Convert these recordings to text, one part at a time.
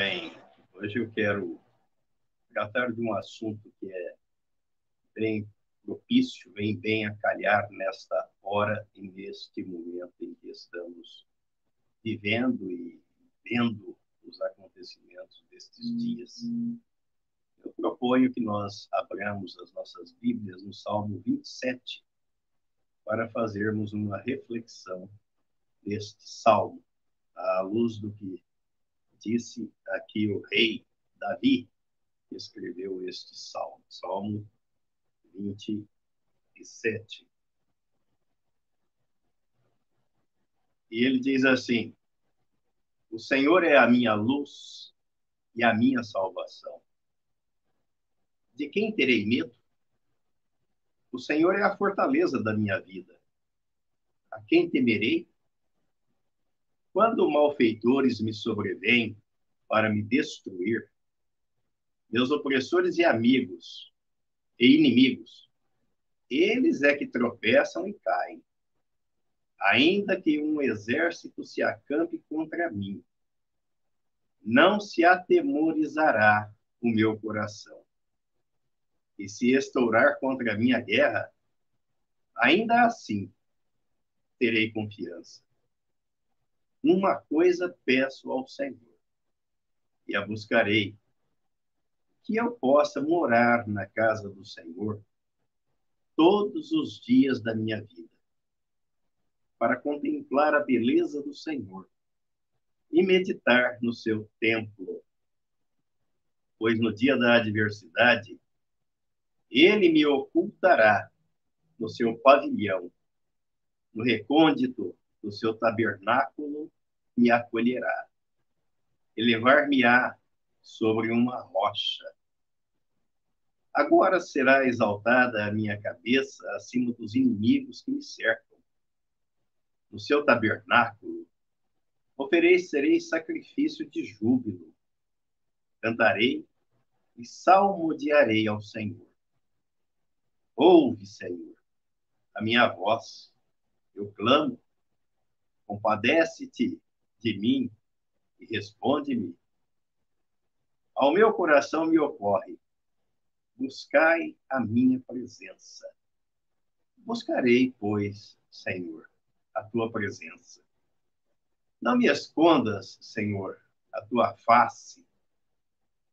bem, hoje eu quero tratar de um assunto que é bem propício, vem bem a calhar nesta hora e neste momento em que estamos vivendo e vendo os acontecimentos destes dias. Eu proponho que nós abramos as nossas Bíblias no Salmo 27 para fazermos uma reflexão deste salmo, à luz do que disse aqui o rei Davi, que escreveu este salmo, Salmo 27. E ele diz assim: O Senhor é a minha luz e a minha salvação. De quem terei medo? O Senhor é a fortaleza da minha vida. A quem temerei? Quando malfeitores me sobrevêm para me destruir, meus opressores e amigos e inimigos, eles é que tropeçam e caem. Ainda que um exército se acampe contra mim, não se atemorizará o meu coração. E se estourar contra a minha guerra, ainda assim terei confiança. Uma coisa peço ao Senhor, e a buscarei, que eu possa morar na casa do Senhor todos os dias da minha vida, para contemplar a beleza do Senhor e meditar no seu templo. Pois no dia da adversidade, ele me ocultará no seu pavilhão, no recôndito do seu tabernáculo me acolherá. Elevar-me-á sobre uma rocha. Agora será exaltada a minha cabeça acima dos inimigos que me cercam. No seu tabernáculo oferecerei sacrifício de júbilo. Cantarei e salmodiarei ao Senhor. Ouve, Senhor, a minha voz. Eu clamo Compadece-te de mim e responde-me. Ao meu coração me ocorre, buscai a minha presença. Buscarei, pois, Senhor, a tua presença. Não me escondas, Senhor, a tua face.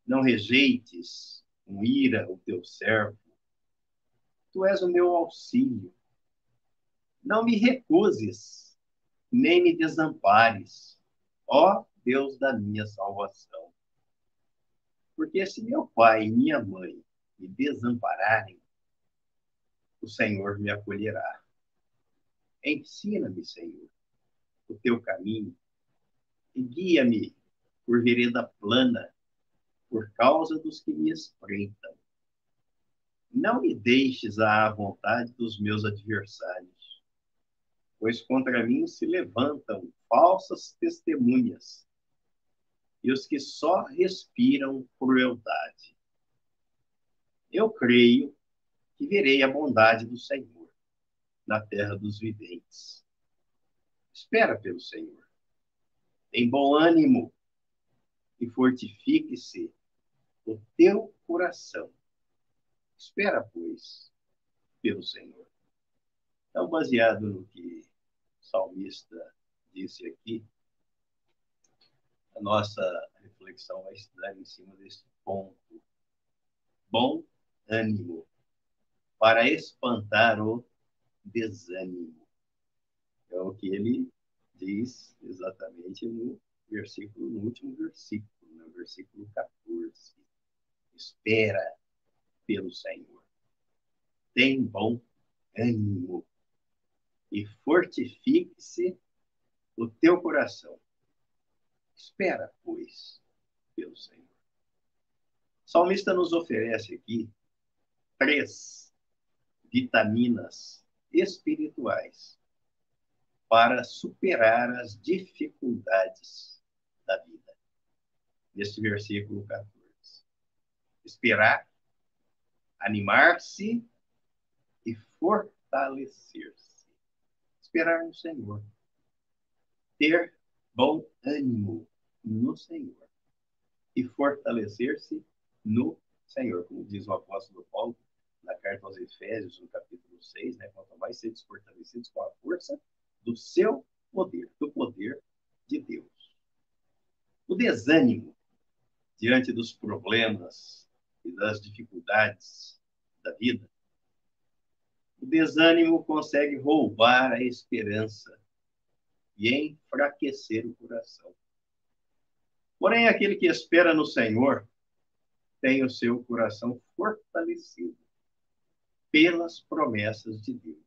Não rejeites com ira o teu servo. Tu és o meu auxílio. Não me recuses nem me desampares, ó Deus da minha salvação. Porque se meu pai e minha mãe me desampararem, o Senhor me acolherá. Ensina-me, Senhor, o teu caminho e guia-me por vereda plana, por causa dos que me espreitam. Não me deixes à vontade dos meus adversários pois contra mim se levantam falsas testemunhas e os que só respiram crueldade. Eu creio que verei a bondade do Senhor na terra dos viventes. Espera pelo Senhor. Tem bom ânimo e fortifique-se o teu coração. Espera, pois, pelo Senhor. Então, baseado no que salmista disse aqui, a nossa reflexão vai estar em cima desse ponto. Bom ânimo para espantar o desânimo. É o que ele diz exatamente no versículo, no último versículo, no versículo 14. Espera pelo Senhor. Tem bom ânimo e fortifique-se o teu coração. Espera, pois, pelo Senhor. O salmista nos oferece aqui três vitaminas espirituais para superar as dificuldades da vida. Neste versículo 14. Esperar, animar-se e fortalecer-se esperar no Senhor. Ter bom ânimo no Senhor. e fortalecer-se no Senhor. Como diz o apóstolo Paulo na carta aos Efésios, no capítulo 6, né? Quanto mais seres fortalecidos com a força do seu poder, do poder de Deus. O desânimo diante dos problemas e das dificuldades da vida, o desânimo consegue roubar a esperança e enfraquecer o coração. Porém, aquele que espera no Senhor tem o seu coração fortalecido pelas promessas de Deus.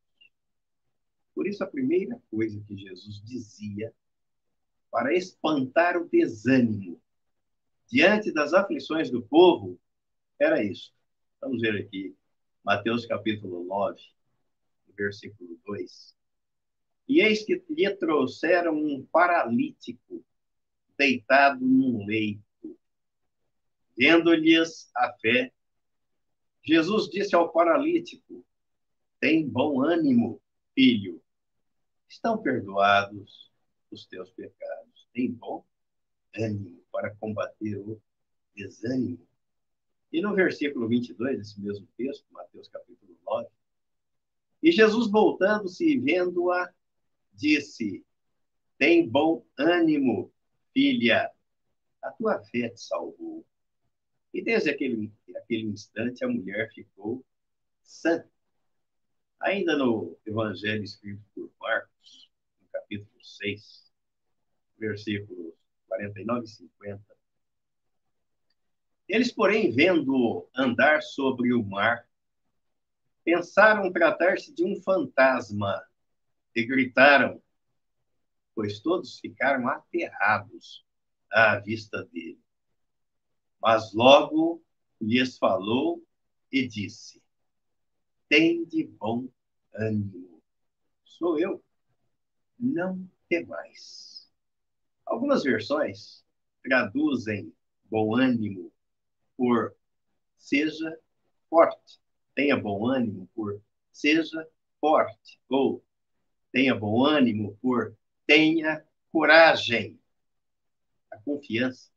Por isso, a primeira coisa que Jesus dizia para espantar o desânimo diante das aflições do povo era isso. Vamos ver aqui, Mateus capítulo 9, versículo 2. E eis que lhe trouxeram um paralítico deitado num leito. Vendo-lhes a fé, Jesus disse ao paralítico: Tem bom ânimo, filho. Estão perdoados os teus pecados. Tem bom ânimo para combater o desânimo. E no versículo 22 desse mesmo texto, Mateus capítulo 9, e Jesus voltando-se e vendo-a, disse: Tem bom ânimo, filha, a tua fé te salvou. E desde aquele, aquele instante a mulher ficou sã. Ainda no Evangelho escrito por Marcos, no capítulo 6, versículos 49 e 50. Eles, porém, vendo andar sobre o mar, pensaram tratar-se de um fantasma e gritaram, pois todos ficaram aterrados à vista dele. Mas logo lhes falou e disse: Tem de bom ânimo. Sou eu. Não temais. Algumas versões traduzem bom ânimo por seja forte. Tenha bom ânimo por seja forte. Ou tenha bom ânimo por tenha coragem. A confiança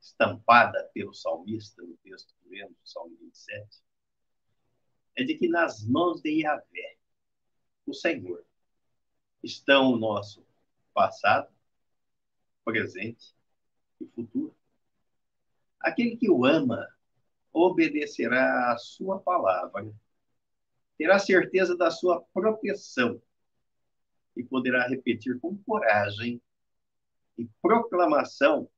estampada pelo salmista no texto que lemos, Salmo 27, é de que nas mãos de Yahvé, o Senhor, estão o nosso passado, presente e futuro. Aquele que o ama obedecerá à sua palavra, terá certeza da sua proteção e poderá repetir com coragem e proclamação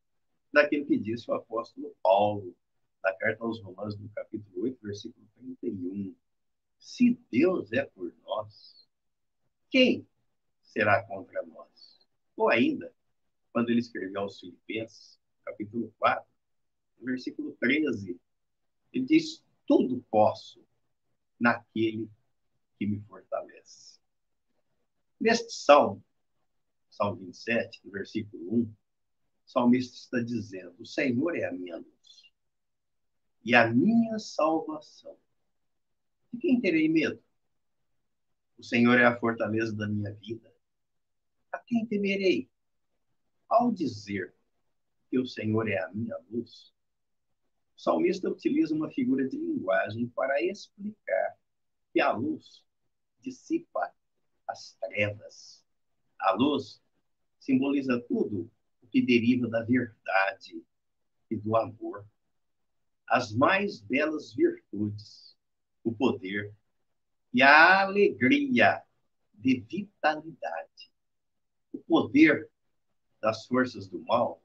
daquilo que disse o apóstolo Paulo na carta aos Romanos, no capítulo 8, versículo 31. Se Deus é por nós, quem será contra nós? Ou ainda, quando ele escreveu aos Filipenses, capítulo 4, versículo 13, ele diz: Tudo posso naquele que me fortalece. Neste salmo, Salmo 27, versículo 1, o salmista está dizendo: O Senhor é a minha luz e a minha salvação. De quem terei medo? O Senhor é a fortaleza da minha vida. A quem temerei? Ao dizer que o Senhor é a minha luz, o salmista utiliza uma figura de linguagem para explicar que a luz dissipa as trevas. A luz simboliza tudo que deriva da verdade e do amor. As mais belas virtudes, o poder e a alegria de vitalidade. O poder das forças do mal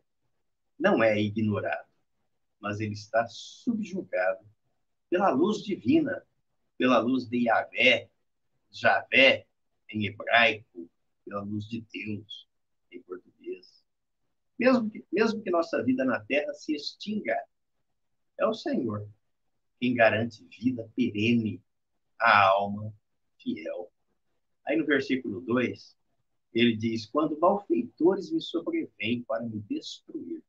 não é ignorado, mas ele está subjugado pela luz divina, pela luz de Yahvé, Javé em hebraico, pela luz de Deus em português. Mesmo que, mesmo que nossa vida na terra se extinga, é o Senhor quem garante vida perene à alma fiel. Aí no versículo 2, ele diz: Quando malfeitores me sobrevêm para me destruir,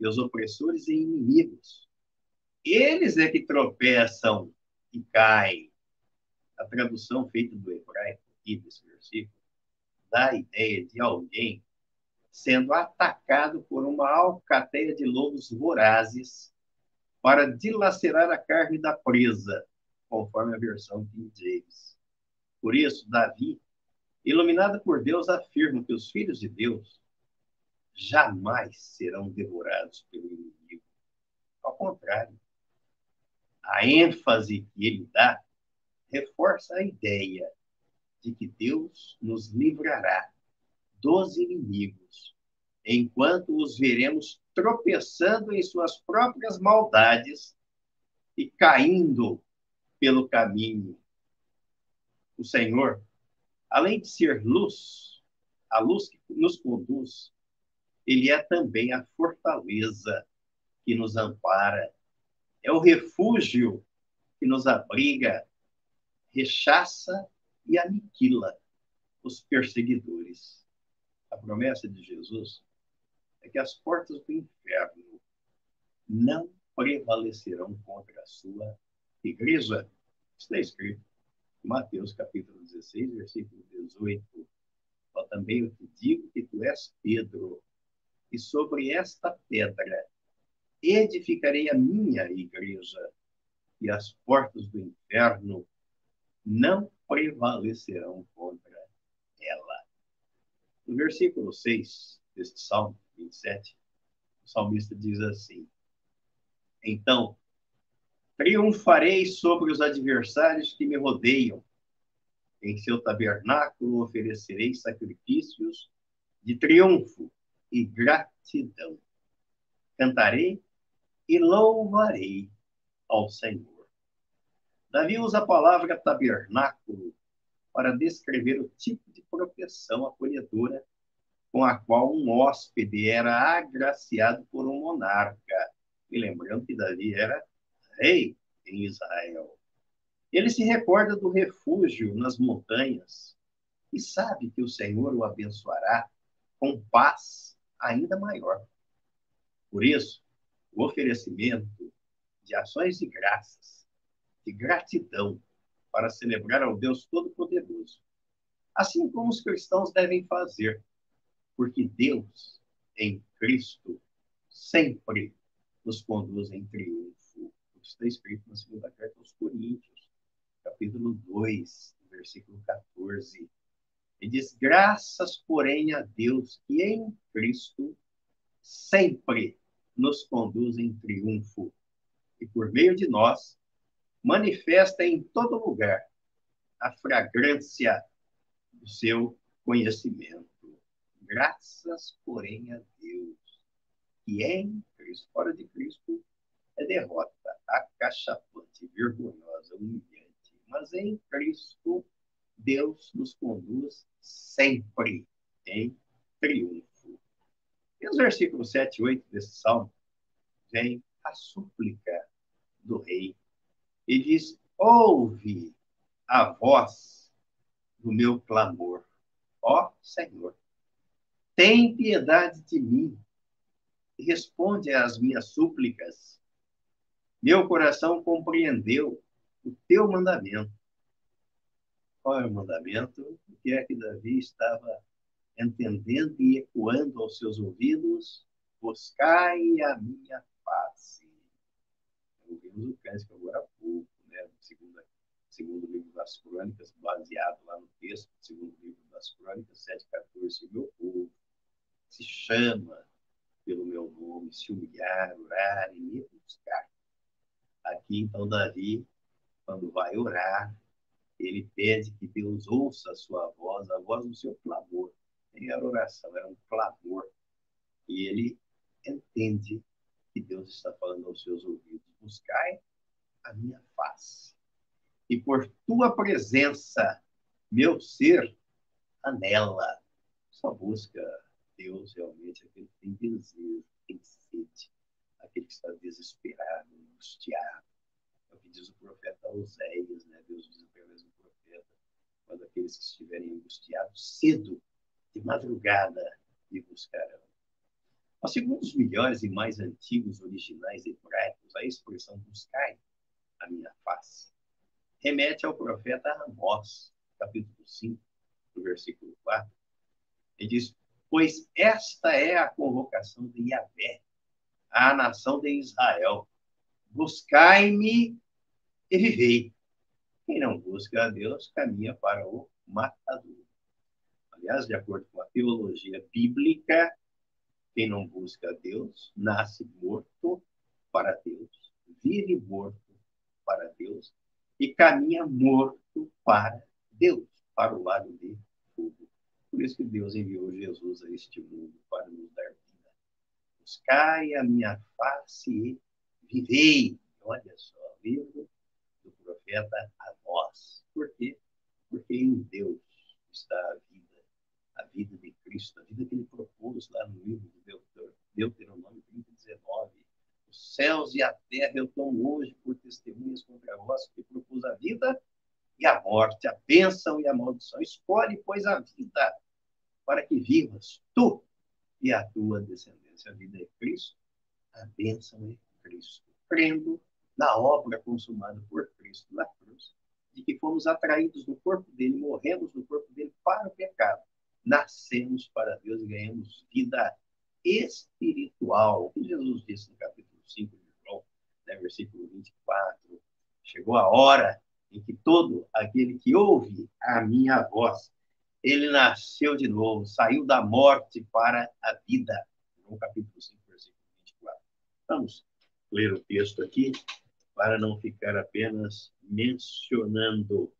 meus opressores e inimigos, eles é que tropeçam e caem. A tradução feita do hebraico aqui desse versículo dá a ideia de alguém sendo atacado por uma alcateia de lobos vorazes para dilacerar a carne da presa, conforme a versão King James. Por isso, Davi, iluminado por Deus, afirma que os filhos de Deus jamais serão devorados pelo inimigo. Ao contrário, a ênfase que ele dá reforça a ideia de que Deus nos livrará dos inimigos, enquanto os veremos tropeçando em suas próprias maldades e caindo pelo caminho. O Senhor, além de ser luz, a luz que nos conduz, ele é também a fortaleza que nos ampara, é o refúgio que nos abriga, rechaça e aniquila os perseguidores. A promessa de Jesus é que as portas do inferno não prevalecerão contra a sua igreja. Está escrito em Mateus capítulo 16, versículo 18. Eu também eu te digo que tu és Pedro, e sobre esta pedra edificarei a minha igreja, e as portas do inferno não prevalecerão contra ela. No versículo 6 deste Salmo 27, o salmista diz assim: Então, triunfarei sobre os adversários que me rodeiam. Em seu tabernáculo oferecerei sacrifícios de triunfo e gratidão. Cantarei e louvarei ao Senhor. Davi usa a palavra tabernáculo para descrever o tipo de proteção acolhedora com a qual um hóspede era agraciado por um monarca. E lembrando que Davi era rei em Israel. Ele se recorda do refúgio nas montanhas e sabe que o Senhor o abençoará com paz ainda maior. Por isso, o oferecimento de ações de graças, de gratidão, para celebrar ao Deus Todo-Poderoso. Assim como os cristãos devem fazer, porque Deus, em Cristo, sempre nos conduz em triunfo. O que está escrito na segunda carta aos Coríntios, capítulo 2, versículo 14. E diz: Graças, porém, a Deus que em Cristo sempre nos conduz em triunfo e por meio de nós manifesta em todo lugar a fragrância do seu conhecimento. Graças, porém, a Deus, que em Cristo, fora de Cristo, é derrota, acachapante, vergonhosa, humilhante. Mas em Cristo, Deus nos conduz sempre em triunfo. E os versículos 7 e 8 desse salmo vem a súplica do rei. E diz: Ouve a voz do meu clamor, ó Senhor. Tem piedade de mim e responde às minhas súplicas. Meu coração compreendeu o teu mandamento. Qual é o mandamento? O que é que Davi estava entendendo e ecoando aos seus ouvidos, buscai a minha face. Ouvimos o cântico agora há pouco, né? Segundo, segundo livro das crônicas, baseado lá no texto, segundo livro das crônicas, 7,14, o meu povo se chama pelo meu nome, se humilhar, orar e me buscar. Aqui, então, Davi, quando vai orar, ele pede que Deus ouça a sua voz, a voz do seu clamor nem era oração, era um clamor. E ele entende que Deus está falando aos seus ouvidos: buscai a minha face. E por tua presença, meu ser anela. Só busca Deus realmente aquele que tem desejo, tem sede, aquele que está desesperado, angustiado. Diz o profeta Oséias, né? Deus diz através do profeta, quando aqueles que estiverem angustiados cedo de madrugada me buscarão. Mas segundo os melhores e mais antigos originais hebraicos, a expressão buscai a minha face remete ao profeta Amós, capítulo 5, do versículo 4. Ele diz: pois esta é a convocação de Yahvé, a nação de Israel. Buscai-me e vivei. Quem não busca a Deus caminha para o matador. Aliás, de acordo com a teologia bíblica, quem não busca a Deus nasce morto para Deus, vive morto para Deus e caminha morto para Deus, para o lado de fogo. Por isso que Deus enviou Jesus a este mundo para nos dar vida. Buscai a minha face e vivei. Olha só, livro do profeta Amós. Por quê? Porque em Deus está a vida, a vida de Cristo, a vida que ele propôs lá no livro de Deuteronômio 30, 19. Os céus e a terra eu tomo hoje por testemunhas contra vós, que propus a vida e a morte, a bênção e a maldição. Escolhe, pois, a vida para que vivas tu e a tua descendência. A vida é Cristo, a bênção é Cristo. Crendo na obra consumada por Cristo na cruz, de que fomos atraídos no corpo dele, morremos no corpo dele para o pecado, nascemos para Deus e ganhamos vida espiritual. O que Jesus disse no capítulo 5 de João, né, versículo 24, chegou a hora em que todo aquele que ouve a minha voz, ele nasceu de novo, saiu da morte para a vida. No capítulo 5, versículo 24. Vamos ler o texto aqui para não ficar apenas mencionando.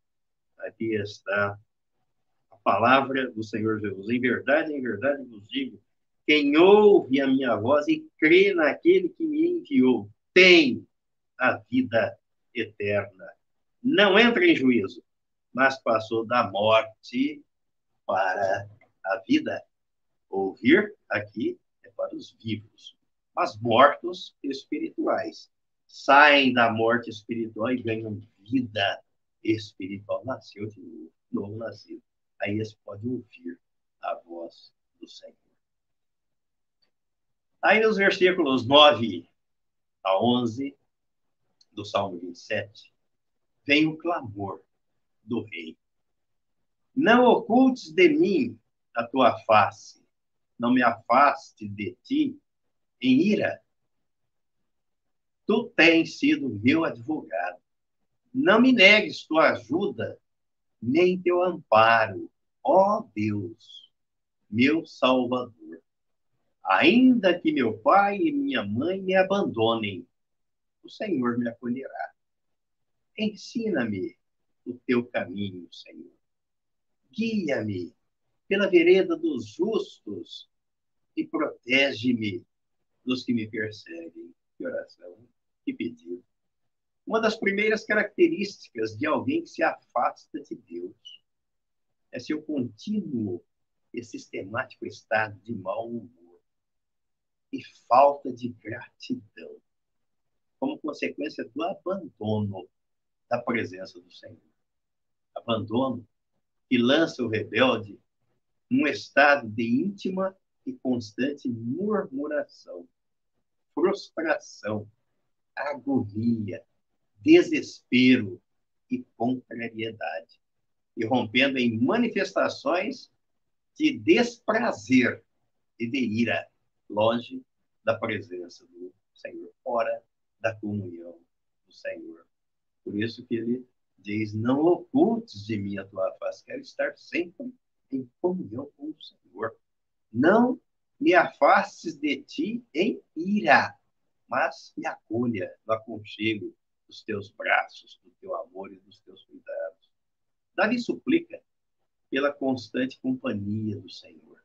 Aqui está a palavra do Senhor Jesus. Em verdade, em verdade vos digo: quem ouve a minha voz e crê naquele que me enviou tem a vida eterna. Não entra em juízo, mas passou da morte para a vida. Ouvir aqui é para os vivos, mas mortos espirituais saem da morte espiritual e ganham vida espiritual. Nasceu de novo, novo nascido. Aí eles podem ouvir a voz do Senhor. Aí nos versículos 9 a 11 do Salmo 27, vem o clamor do rei. Não ocultes de mim a tua face, não me afaste de ti em ira Tu tens sido meu advogado. Não me negues tua ajuda, nem teu amparo, ó Deus, meu Salvador. Ainda que meu pai e minha mãe me abandonem, o Senhor me acolherá. Ensina-me o teu caminho, Senhor. Guia-me pela vereda dos justos e protege-me dos que me perseguem. Que oração e pedido. Uma das primeiras características de alguém que se afasta de Deus é seu contínuo e sistemático estado de mau humor e falta de gratidão, como consequência do abandono da presença do Senhor. Abandono que lança o rebelde num estado de íntima e constante murmuração, frustração, agonia, desespero e contrariedade, irrompendo em manifestações de desprazer e de ira, longe da presença do Senhor, fora da comunhão do Senhor. Por isso que ele diz: Não ocultes de mim a tua face, quero estar sempre em comunhão com o Senhor. Não me afastes de ti em ira, mas me acolha no aconchego dos teus braços, do teu amor e dos teus cuidados. Davi suplica pela constante companhia do Senhor,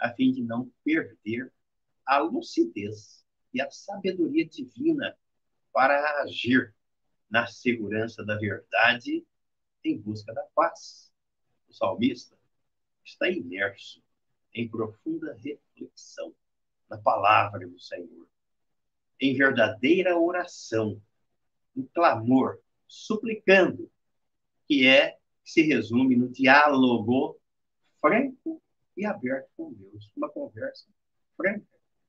a fim de não perder a lucidez e a sabedoria divina para agir na segurança da verdade em busca da paz. O salmista está imerso em profunda reflexão na palavra do Senhor em verdadeira oração, em clamor, suplicando, que é que se resume no diálogo franco e aberto com Deus, uma conversa franca,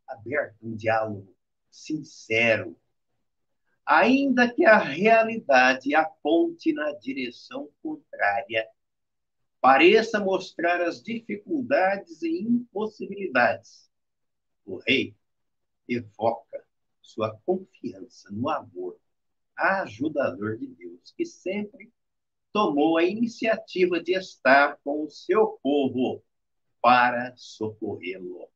aberta, um diálogo sincero, ainda que a realidade aponte na direção contrária, pareça mostrar as dificuldades e impossibilidades, o rei evoca sua confiança no amor ajudador de Deus, que sempre tomou a iniciativa de estar com o seu povo para socorrê-lo.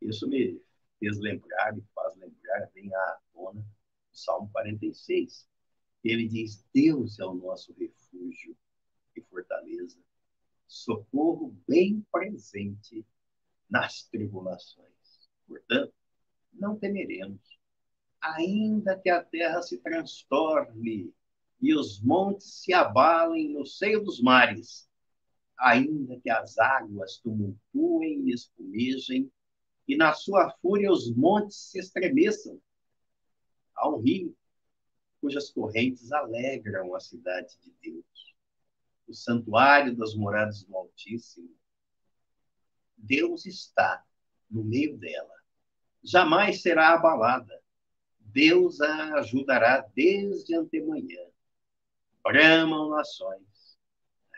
Isso me fez lembrar e faz lembrar bem a tona do Salmo 46. Ele diz: Deus é o nosso refúgio e fortaleza, socorro bem presente nas tribulações. Portanto, não temeremos, ainda que a terra se transtorne e os montes se abalem no seio dos mares, ainda que as águas tumultuem e espumejem, e na sua fúria os montes se estremeçam. Há rio cujas correntes alegram a cidade de Deus, o santuário das moradas do Altíssimo. Deus está no meio dela, jamais será abalada. Deus a ajudará desde antemanhã. Bramam nações,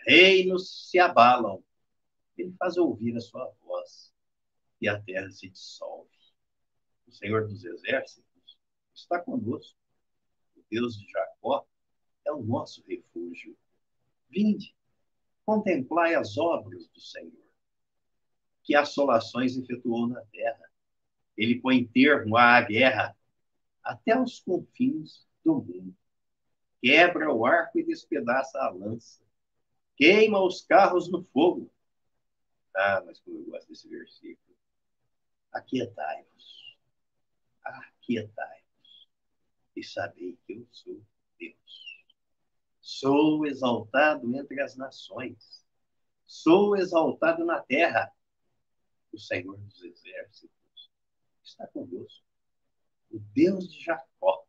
reinos se abalam. Ele faz ouvir a sua voz e a terra se dissolve. O Senhor dos Exércitos está conosco. O Deus de Jacó é o nosso refúgio. Vinde, contemplai as obras do Senhor, que assolações efetuou na terra. Ele põe termo à guerra até os confins do mundo. Quebra o arco e despedaça a lança. Queima os carros no fogo. Ah, mas como eu gosto desse versículo. Aquietai-vos. Aquietai-vos. E sabei que eu sou Deus. Sou exaltado entre as nações. Sou exaltado na terra. O Senhor dos exércitos está conosco. O Deus de Jacó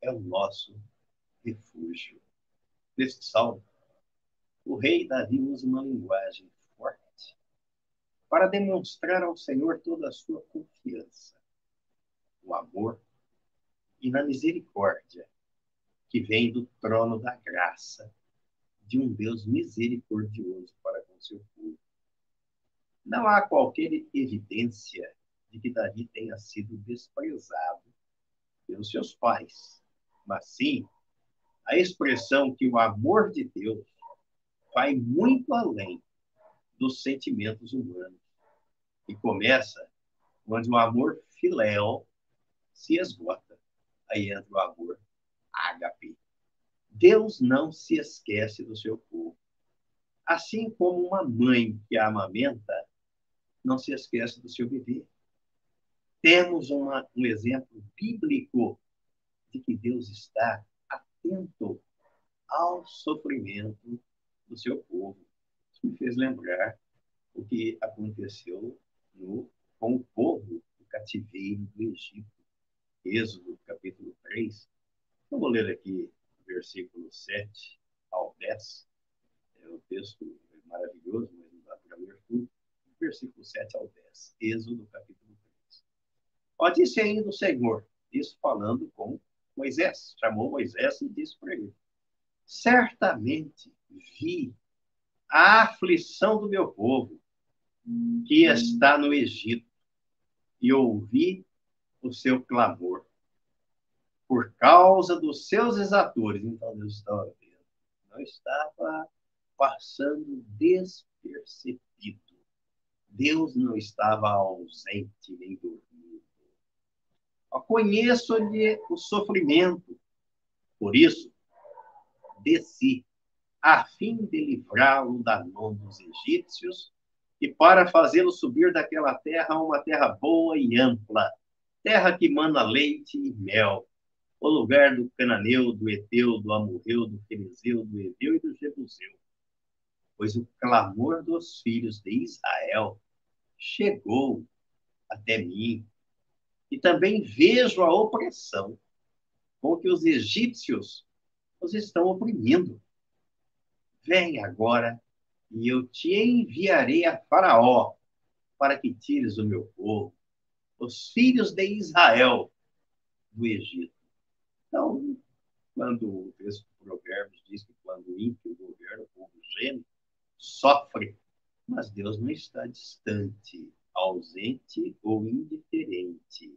é o nosso refúgio. Neste salmo, o rei Davi usa uma linguagem forte para demonstrar ao Senhor toda a sua confiança, o amor e na misericórdia que vem do trono da graça de um Deus misericordioso para com seu povo. Não há qualquer evidência de que Davi tenha sido desprezado pelos seus pais, mas sim a expressão que o amor de Deus vai muito além dos sentimentos humanos e começa onde o amor filéu se esgota. Aí entra o amor ágape. Deus não se esquece do seu povo. Assim como uma mãe que a amamenta não se esquece do seu bebê temos uma, um exemplo bíblico de que Deus está atento ao sofrimento do seu povo. Isso me fez lembrar o que aconteceu no, com o povo do cativeiro do Egito. Êxodo, capítulo 3. Eu vou ler aqui versículo 7 ao 10. É um texto maravilhoso, mas não dá para ler tudo. Versículo 7 ao 10. Êxodo, capítulo Ó, disse ainda o Senhor, isso falando com Moisés, chamou Moisés e disse para ele: Certamente vi a aflição do meu povo que está no Egito e ouvi o seu clamor por causa dos seus exatores. Então Deus estava vendo, não estava passando despercebido. Deus não estava ausente nem dormindo conheço-lhe o sofrimento. Por isso, desci, a fim de livrá-lo da mão dos egípcios e para fazê-lo subir daquela terra a uma terra boa e ampla, terra que mana leite e mel, o lugar do cananeu, do eteu, do amorreu, do ferezeu, do eveu e do jebuseu. Pois o clamor dos filhos de Israel chegou até mim e também vejo a opressão com que os egípcios os estão oprimindo. Vem agora e eu te enviarei a Faraó para que tires o meu povo, os filhos de Israel, do Egito. Então, quando o texto Provérbios diz que quando o ímpio governa, o povo geme, sofre, mas Deus não está distante, ausente ou indiferente.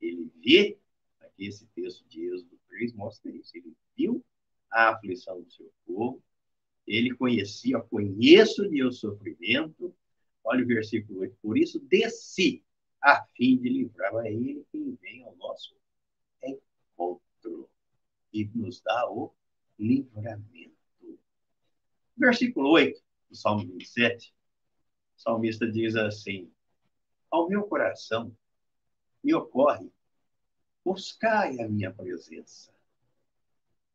Ele vê, aqui esse texto de Êxodo 3 mostra isso, ele viu a aflição do seu povo, ele conhecia, conheço de o sofrimento, olha o versículo 8, por isso desci a fim de livrar a ele quem vem ao nosso encontro e nos dá o livramento. Versículo 8 do Salmo 27, o salmista diz assim: Ao meu coração me ocorre, buscai a minha presença.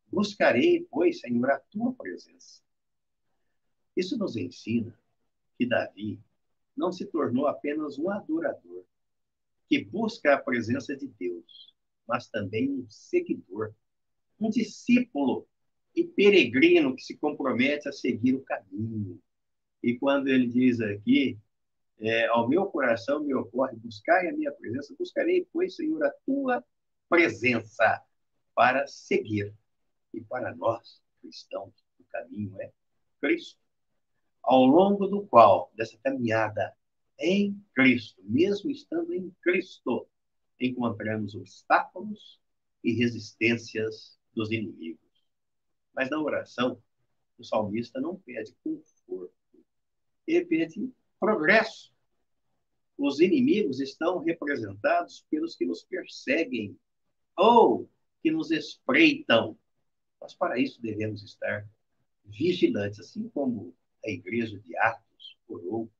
Buscarei, pois, Senhor, a tua presença. Isso nos ensina que Davi não se tornou apenas um adorador que busca a presença de Deus, mas também um seguidor, um discípulo e peregrino que se compromete a seguir o caminho. E quando ele diz aqui, é, ao meu coração me ocorre buscar a minha presença, buscarei, pois, Senhor, a tua presença para seguir. E para nós, cristãos, o caminho é Cristo, ao longo do qual, dessa caminhada em Cristo, mesmo estando em Cristo, encontramos obstáculos e resistências dos inimigos. Mas na oração, o salmista não pede conforto, ele pede progresso. Os inimigos estão representados pelos que nos perseguem ou que nos espreitam. Mas para isso devemos estar vigilantes, assim como a igreja de Atos orou,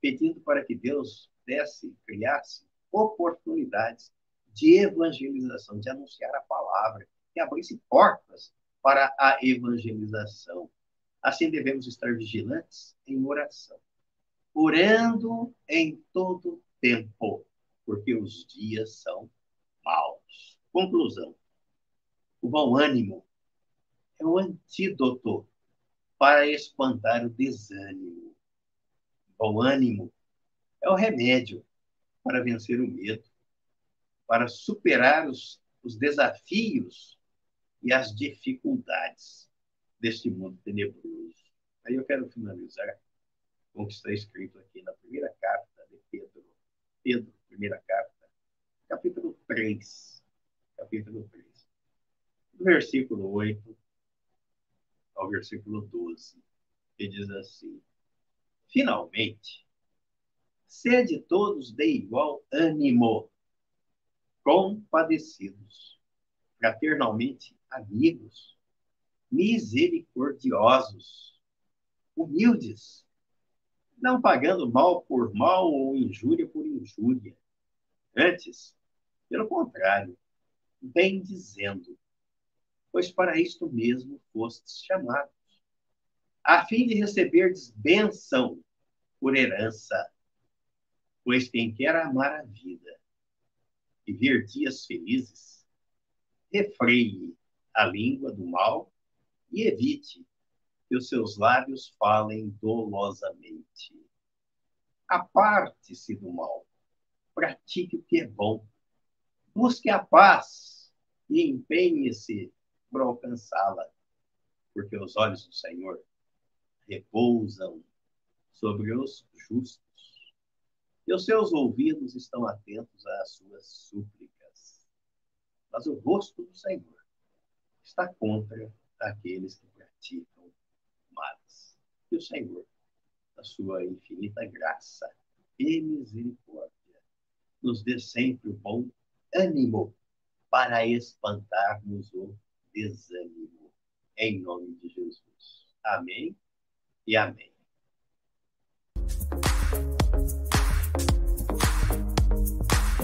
pedindo para que Deus desse, criasse oportunidades de evangelização, de anunciar a palavra, que abrisse portas para a evangelização. Assim devemos estar vigilantes em oração, orando em todo tempo, porque os dias são maus. Conclusão: o bom ânimo é o antídoto para espantar o desânimo. O bom ânimo é o remédio para vencer o medo, para superar os, os desafios e as dificuldades deste mundo tenebroso. Aí eu quero finalizar com o que está escrito aqui na primeira carta de Pedro. Pedro, primeira carta, capítulo 3. Capítulo 3. Versículo 8 ao versículo 12, que diz assim: Finalmente, sede todos de igual ânimo, compadecidos, fraternalmente amigos, misericordiosos, humildes, não pagando mal por mal ou injúria por injúria. Antes, pelo contrário, bem dizendo, pois para isto mesmo fostes chamados, a fim de receberdes bênção por herança, pois quem quer amar a vida e ver dias felizes, refreie a língua do mal e evite que os seus lábios falem dolosamente. Aparte-se do mal, pratique o que é bom, busque a paz e empenhe-se por alcançá-la, porque os olhos do Senhor repousam sobre os justos e os seus ouvidos estão atentos às suas súplicas. Mas o rosto do Senhor está contra aqueles que praticam. Que o Senhor, a sua infinita graça e misericórdia, nos dê sempre o bom ânimo para espantarmos o desânimo. Em nome de Jesus. Amém e amém.